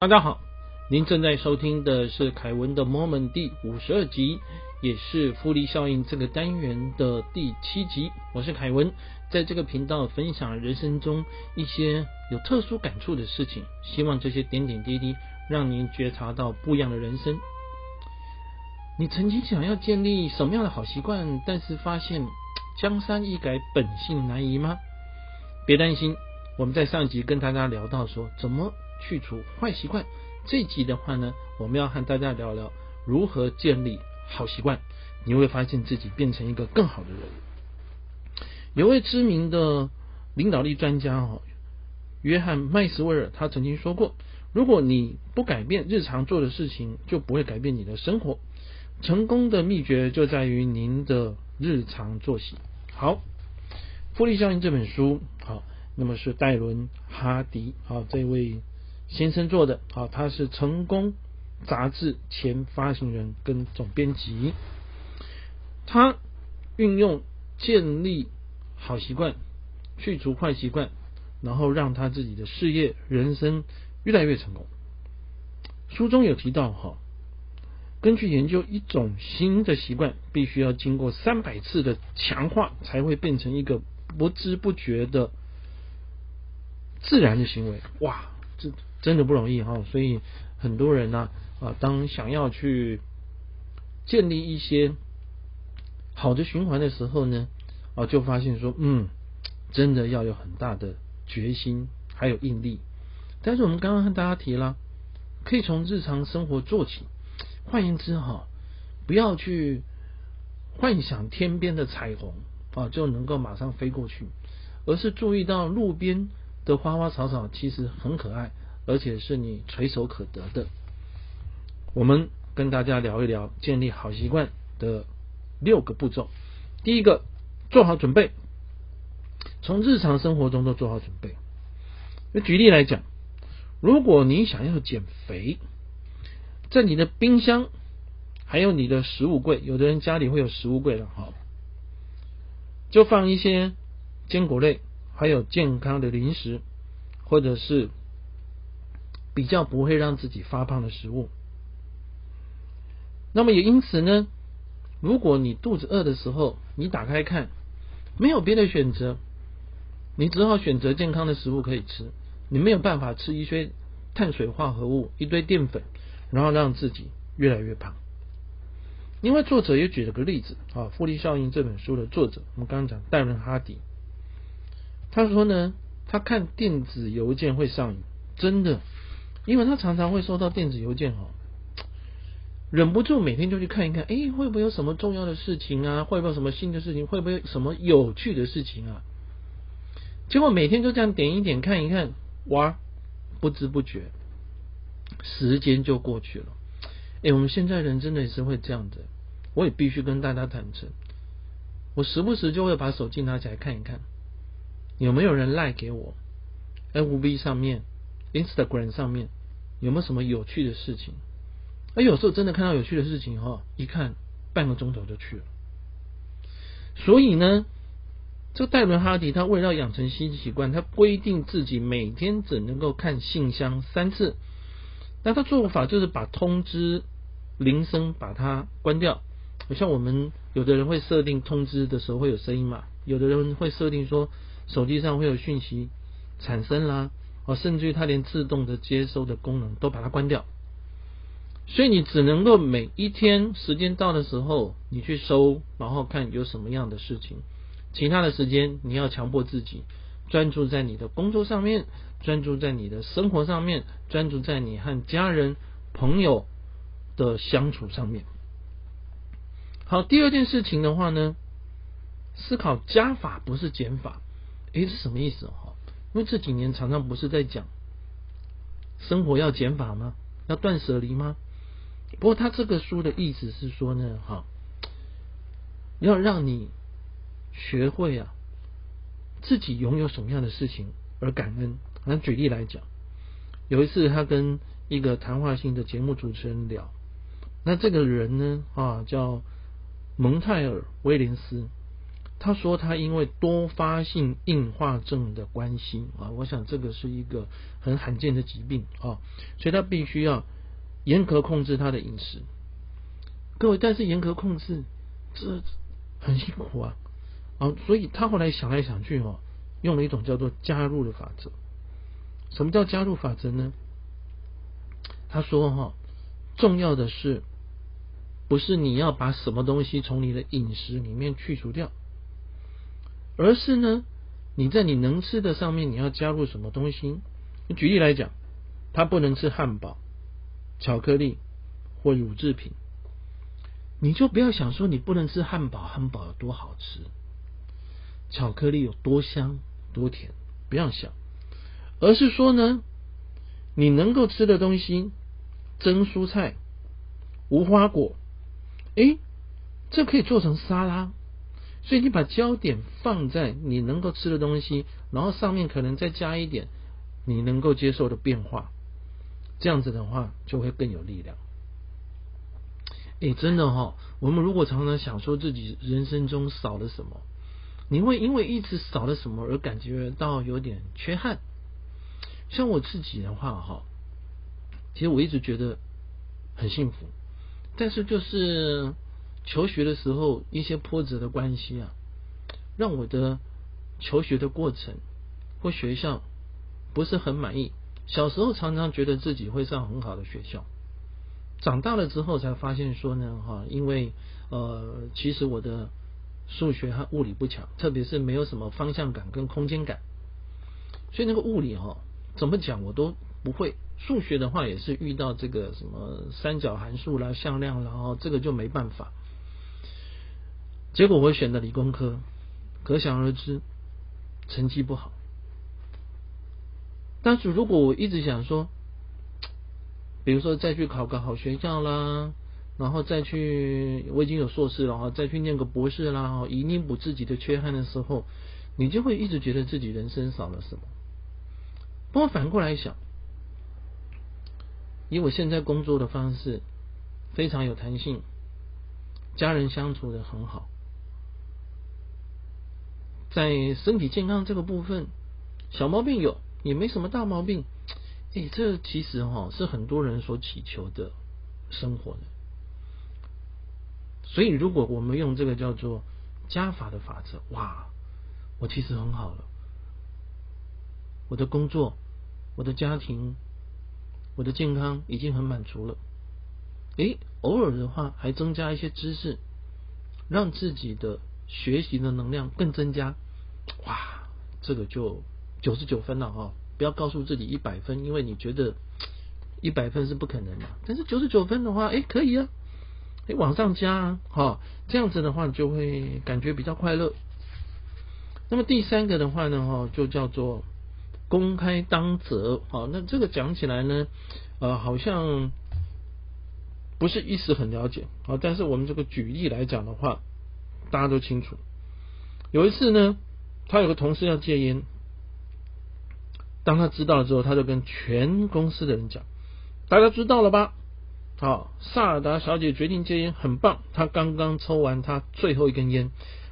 大家好，您正在收听的是凯文的 Moment 第五十二集，也是复利效应这个单元的第七集。我是凯文，在这个频道分享人生中一些有特殊感触的事情，希望这些点点滴滴让您觉察到不一样的人生。你曾经想要建立什么样的好习惯，但是发现江山易改，本性难移吗？别担心，我们在上集跟大家聊到说怎么。去除坏习惯，这集的话呢，我们要和大家聊聊如何建立好习惯。你会发现自己变成一个更好的人。有位知名的领导力专家哈，约翰麦斯威尔，他曾经说过：如果你不改变日常做的事情，就不会改变你的生活。成功的秘诀就在于您的日常作息。好，《复利效应》这本书，好，那么是戴伦哈迪啊这位。先生做的啊，他是成功杂志前发行人跟总编辑，他运用建立好习惯，去除坏习惯，然后让他自己的事业、人生越来越成功。书中有提到哈，根据研究，一种新的习惯必须要经过三百次的强化，才会变成一个不知不觉的自然的行为。哇，这。真的不容易哈，所以很多人呢啊，当想要去建立一些好的循环的时候呢，啊，就发现说，嗯，真的要有很大的决心，还有毅力。但是我们刚刚和大家提了，可以从日常生活做起。换言之哈，不要去幻想天边的彩虹啊，就能够马上飞过去，而是注意到路边的花花草草其实很可爱。而且是你垂手可得的。我们跟大家聊一聊建立好习惯的六个步骤。第一个，做好准备，从日常生活中都做好准备。那举例来讲，如果你想要减肥，在你的冰箱还有你的食物柜，有的人家里会有食物柜的哈，就放一些坚果类，还有健康的零食，或者是。比较不会让自己发胖的食物，那么也因此呢，如果你肚子饿的时候，你打开看，没有别的选择，你只好选择健康的食物可以吃，你没有办法吃一些碳水化合物、一堆淀粉，然后让自己越来越胖。因为作者也举了个例子啊，《复利效应》这本书的作者，我们刚刚讲戴伦哈迪，他说呢，他看电子邮件会上瘾，真的。因为他常常会收到电子邮件哦，忍不住每天就去看一看，哎，会不会有什么重要的事情啊？会不会有什么新的事情？会不会有什么有趣的事情啊？结果每天就这样点一点看一看，哇，不知不觉时间就过去了。哎，我们现在人真的也是会这样子，我也必须跟大家坦诚，我时不时就会把手机拿起来看一看，有没有人赖给我，FB 上面。Instagram 上面有没有什么有趣的事情？而有时候真的看到有趣的事情哈，一看半个钟头就去了。所以呢，这个戴伦哈迪他为了养成新习惯，他规定自己每天只能够看信箱三次。那他做法就是把通知铃声把它关掉。像我们有的人会设定通知的时候会有声音嘛，有的人会设定说手机上会有讯息产生啦。哦，甚至于它连自动的接收的功能都把它关掉，所以你只能够每一天时间到的时候，你去收，然后看有什么样的事情。其他的时间你要强迫自己专注在你的工作上面，专注在你的生活上面，专注在你和家人朋友的相处上面。好，第二件事情的话呢，思考加法不是减法，诶，是什么意思？哈。因为这几年常常不是在讲生活要减法吗？要断舍离吗？不过他这个书的意思是说呢，哈，要让你学会啊，自己拥有什么样的事情而感恩。那举例来讲，有一次他跟一个谈话性的节目主持人聊，那这个人呢啊叫蒙泰尔威廉斯，他说他因为多发性硬化症的关系啊，我想这个是一个很罕见的疾病啊，所以他必须要严格控制他的饮食。各位，但是严格控制这很辛苦啊啊，所以他后来想来想去哦，用了一种叫做加入的法则。什么叫加入法则呢？他说哈，重要的是不是你要把什么东西从你的饮食里面去除掉？而是呢，你在你能吃的上面，你要加入什么东西？举例来讲，他不能吃汉堡、巧克力或乳制品，你就不要想说你不能吃汉堡，汉堡有多好吃，巧克力有多香多甜，不要想，而是说呢，你能够吃的东西，蒸蔬菜、无花果，诶，这可以做成沙拉。所以你把焦点放在你能够吃的东西，然后上面可能再加一点你能够接受的变化，这样子的话就会更有力量。哎，真的哈，我们如果常常想说自己人生中少了什么，你会因为一直少了什么而感觉到有点缺憾。像我自己的话哈，其实我一直觉得很幸福，但是就是。求学的时候，一些波折的关系啊，让我的求学的过程或学校不是很满意。小时候常常觉得自己会上很好的学校，长大了之后才发现说呢，哈，因为呃，其实我的数学和物理不强，特别是没有什么方向感跟空间感，所以那个物理哈，怎么讲我都不会。数学的话也是遇到这个什么三角函数啦、向量啦，哦，这个就没办法。结果我选的理工科，可想而知，成绩不好。但是如果我一直想说，比如说再去考个好学校啦，然后再去我已经有硕士了哈，再去念个博士啦，以弥补自己的缺憾的时候，你就会一直觉得自己人生少了什么。不过反过来想，以我现在工作的方式，非常有弹性，家人相处的很好。在身体健康这个部分，小毛病有，也没什么大毛病。哎，这其实哈是很多人所祈求的生活的。所以，如果我们用这个叫做加法的法则，哇，我其实很好了。我的工作、我的家庭、我的健康已经很满足了。诶，偶尔的话还增加一些知识，让自己的。学习的能量更增加，哇，这个就九十九分了哈！不要告诉自己一百分，因为你觉得一百分是不可能的。但是九十九分的话，哎，可以啊，哎，往上加啊，哈，这样子的话就会感觉比较快乐。那么第三个的话呢，哈，就叫做公开当责。好，那这个讲起来呢，呃，好像不是一时很了解。好，但是我们这个举例来讲的话。大家都清楚，有一次呢，他有个同事要戒烟，当他知道了之后，他就跟全公司的人讲：“大家知道了吧？好，萨尔达小姐决定戒烟，很棒。她刚刚抽完她最后一根烟，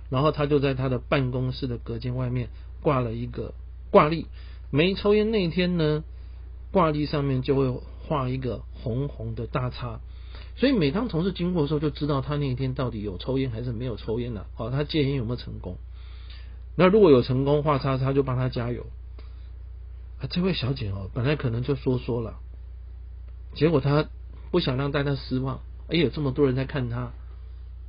然后她就在她的办公室的隔间外面挂了一个挂历。没抽烟那一天呢，挂历上面就会画一个红红的大叉。”所以每当同事经过的时候，就知道他那一天到底有抽烟还是没有抽烟了。好，他戒烟有没有成功？那如果有成功，画叉叉就帮他加油。啊，这位小姐哦，本来可能就说说了，结果她不想让大家失望。哎，有这么多人在看他。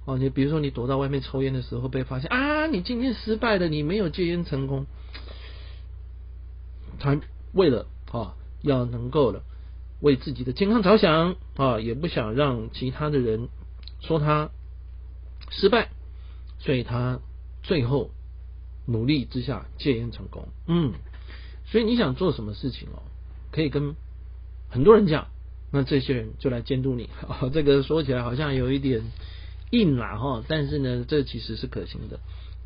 哦，你比如说你躲到外面抽烟的时候被发现啊，你今天失败了，你没有戒烟成功。他为了啊，要能够了。为自己的健康着想啊，也不想让其他的人说他失败，所以他最后努力之下戒烟成功。嗯，所以你想做什么事情哦，可以跟很多人讲，那这些人就来监督你。啊，这个说起来好像有一点硬啦哈，但是呢，这其实是可行的。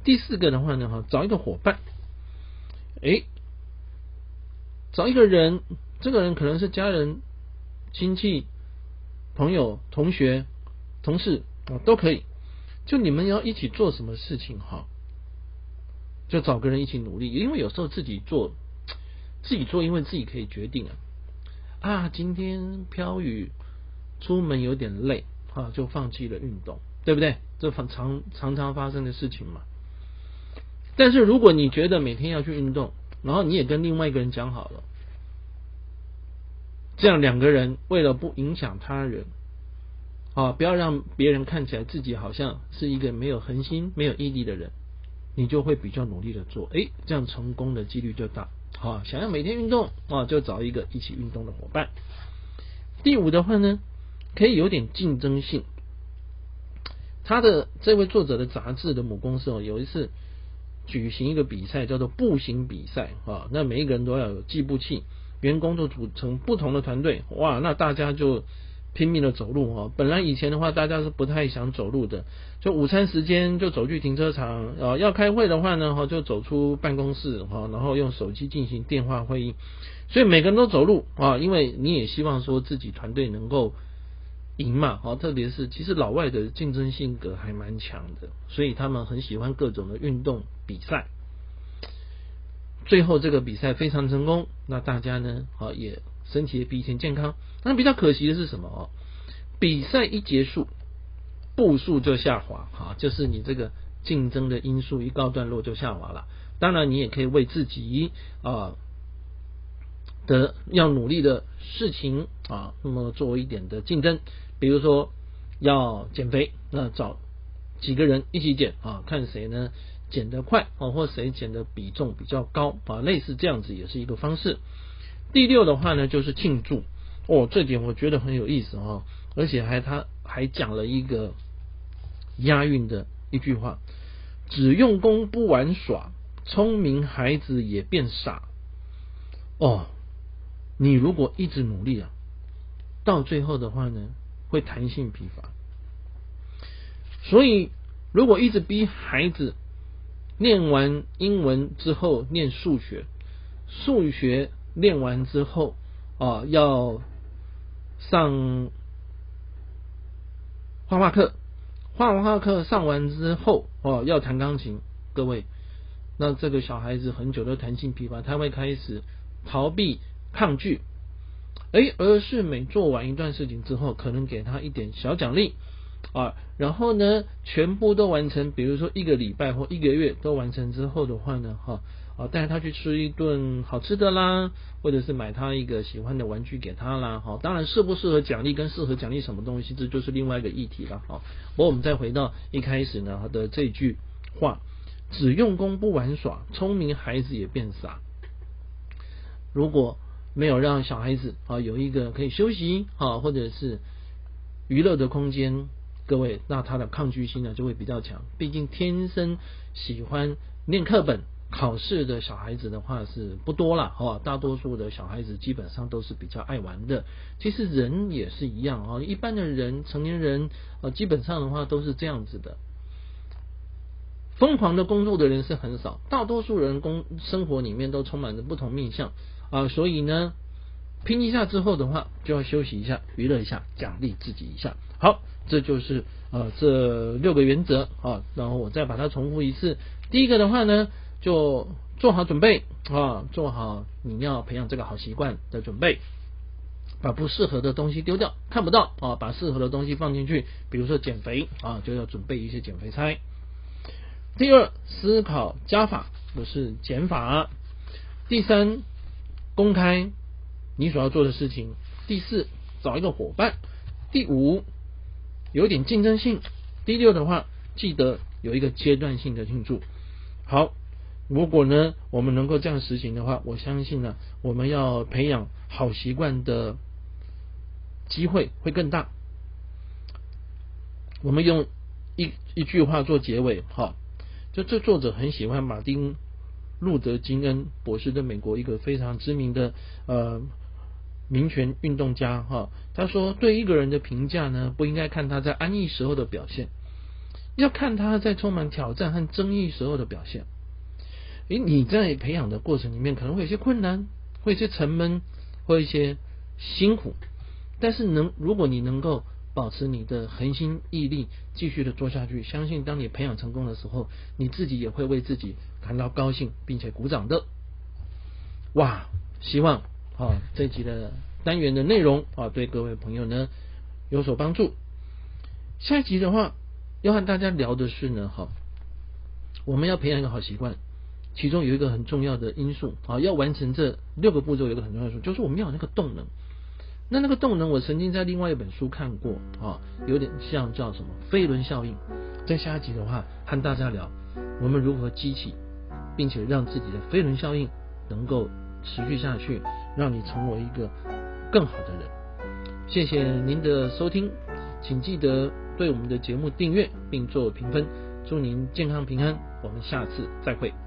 第四个的话呢，哈，找一个伙伴，哎，找一个人。这个人可能是家人、亲戚、朋友、同学、同事啊，都可以。就你们要一起做什么事情哈？就找个人一起努力，因为有时候自己做自己做，因为自己可以决定啊。啊，今天飘雨，出门有点累啊，就放弃了运动，对不对？这常常常发生的事情嘛。但是如果你觉得每天要去运动，然后你也跟另外一个人讲好了，这样两个人为了不影响他人，啊，不要让别人看起来自己好像是一个没有恒心、没有毅力的人，你就会比较努力的做，哎，这样成功的几率就大。好，想要每天运动啊，就找一个一起运动的伙伴。第五的话呢，可以有点竞争性。他的这位作者的杂志的母公司哦，有一次举行一个比赛，叫做步行比赛啊。那每一个人都要有计步器，员工都组成不同的团队，哇，那大家就。拼命的走路哈，本来以前的话，大家是不太想走路的，就午餐时间就走去停车场啊，要开会的话呢哈，就走出办公室哈，然后用手机进行电话会议，所以每个人都走路啊，因为你也希望说自己团队能够赢嘛，好，特别是其实老外的竞争性格还蛮强的，所以他们很喜欢各种的运动比赛，最后这个比赛非常成功，那大家呢好也。身体也比以前健康，那比较可惜的是什么哦？比赛一结束，步数就下滑，哈，就是你这个竞争的因素一告段落就下滑了。当然，你也可以为自己啊的要努力的事情啊，那么做一点的竞争，比如说要减肥，那找几个人一起减啊，看谁呢减得快哦，或谁减的比重比较高啊，类似这样子也是一个方式。第六的话呢，就是庆祝哦，这点我觉得很有意思哦，而且还他还讲了一个押韵的一句话：只用功不玩耍，聪明孩子也变傻。哦，你如果一直努力啊，到最后的话呢，会弹性疲乏。所以，如果一直逼孩子练完英文之后念数学，数学。练完之后啊，要上画画课，画画课上完之后哦，要弹钢琴。各位，那这个小孩子很久的弹性疲乏，他会开始逃避、抗拒。哎，而是每做完一段事情之后，可能给他一点小奖励啊，然后呢，全部都完成，比如说一个礼拜或一个月都完成之后的话呢，哈。啊，带他去吃一顿好吃的啦，或者是买他一个喜欢的玩具给他啦。好，当然适不适合奖励跟适合奖励什么东西，这就是另外一个议题了。好，不过我们再回到一开始呢他的这句话：只用功不玩耍，聪明孩子也变傻。如果没有让小孩子啊有一个可以休息啊或者是娱乐的空间，各位，那他的抗拒心呢就会比较强。毕竟天生喜欢念课本。考试的小孩子的话是不多了哈，大多数的小孩子基本上都是比较爱玩的。其实人也是一样啊，一般的人成年人啊，基本上的话都是这样子的。疯狂的工作的人是很少，大多数人工生活里面都充满着不同面相啊，所以呢，拼一下之后的话，就要休息一下，娱乐一下，奖励自己一下。好，这就是呃这六个原则啊，然后我再把它重复一次。第一个的话呢。就做好准备啊，做好你要培养这个好习惯的准备，把不适合的东西丢掉，看不到啊，把适合的东西放进去。比如说减肥啊，就要准备一些减肥餐。第二，思考加法不是减法。第三，公开你所要做的事情。第四，找一个伙伴。第五，有点竞争性。第六的话，记得有一个阶段性的庆祝。好。如果呢，我们能够这样实行的话，我相信呢，我们要培养好习惯的机会会更大。我们用一一句话做结尾，哈，就这作者很喜欢马丁路德金恩博士的美国一个非常知名的呃民权运动家，哈，他说对一个人的评价呢，不应该看他在安逸时候的表现，要看他在充满挑战和争议时候的表现。诶，你在培养的过程里面可能会有些困难，会有些沉闷，会一些辛苦，但是能如果你能够保持你的恒心毅力，继续的做下去。相信当你培养成功的时候，你自己也会为自己感到高兴，并且鼓掌的。哇，希望啊这集的单元的内容啊对各位朋友呢有所帮助。下一集的话要和大家聊的是呢，哈，我们要培养一个好习惯，其中有一个很重要的因素啊，要完成这六个步骤，有一个很重要的因素，就是我们要有那个动能。那那个动能，我曾经在另外一本书看过啊，有点像叫什么飞轮效应。在下一集的话，和大家聊我们如何激起，并且让自己的飞轮效应能够持续下去，让你成为一个更好的人。谢谢您的收听，请记得对我们的节目订阅并做评分。祝您健康平安，我们下次再会。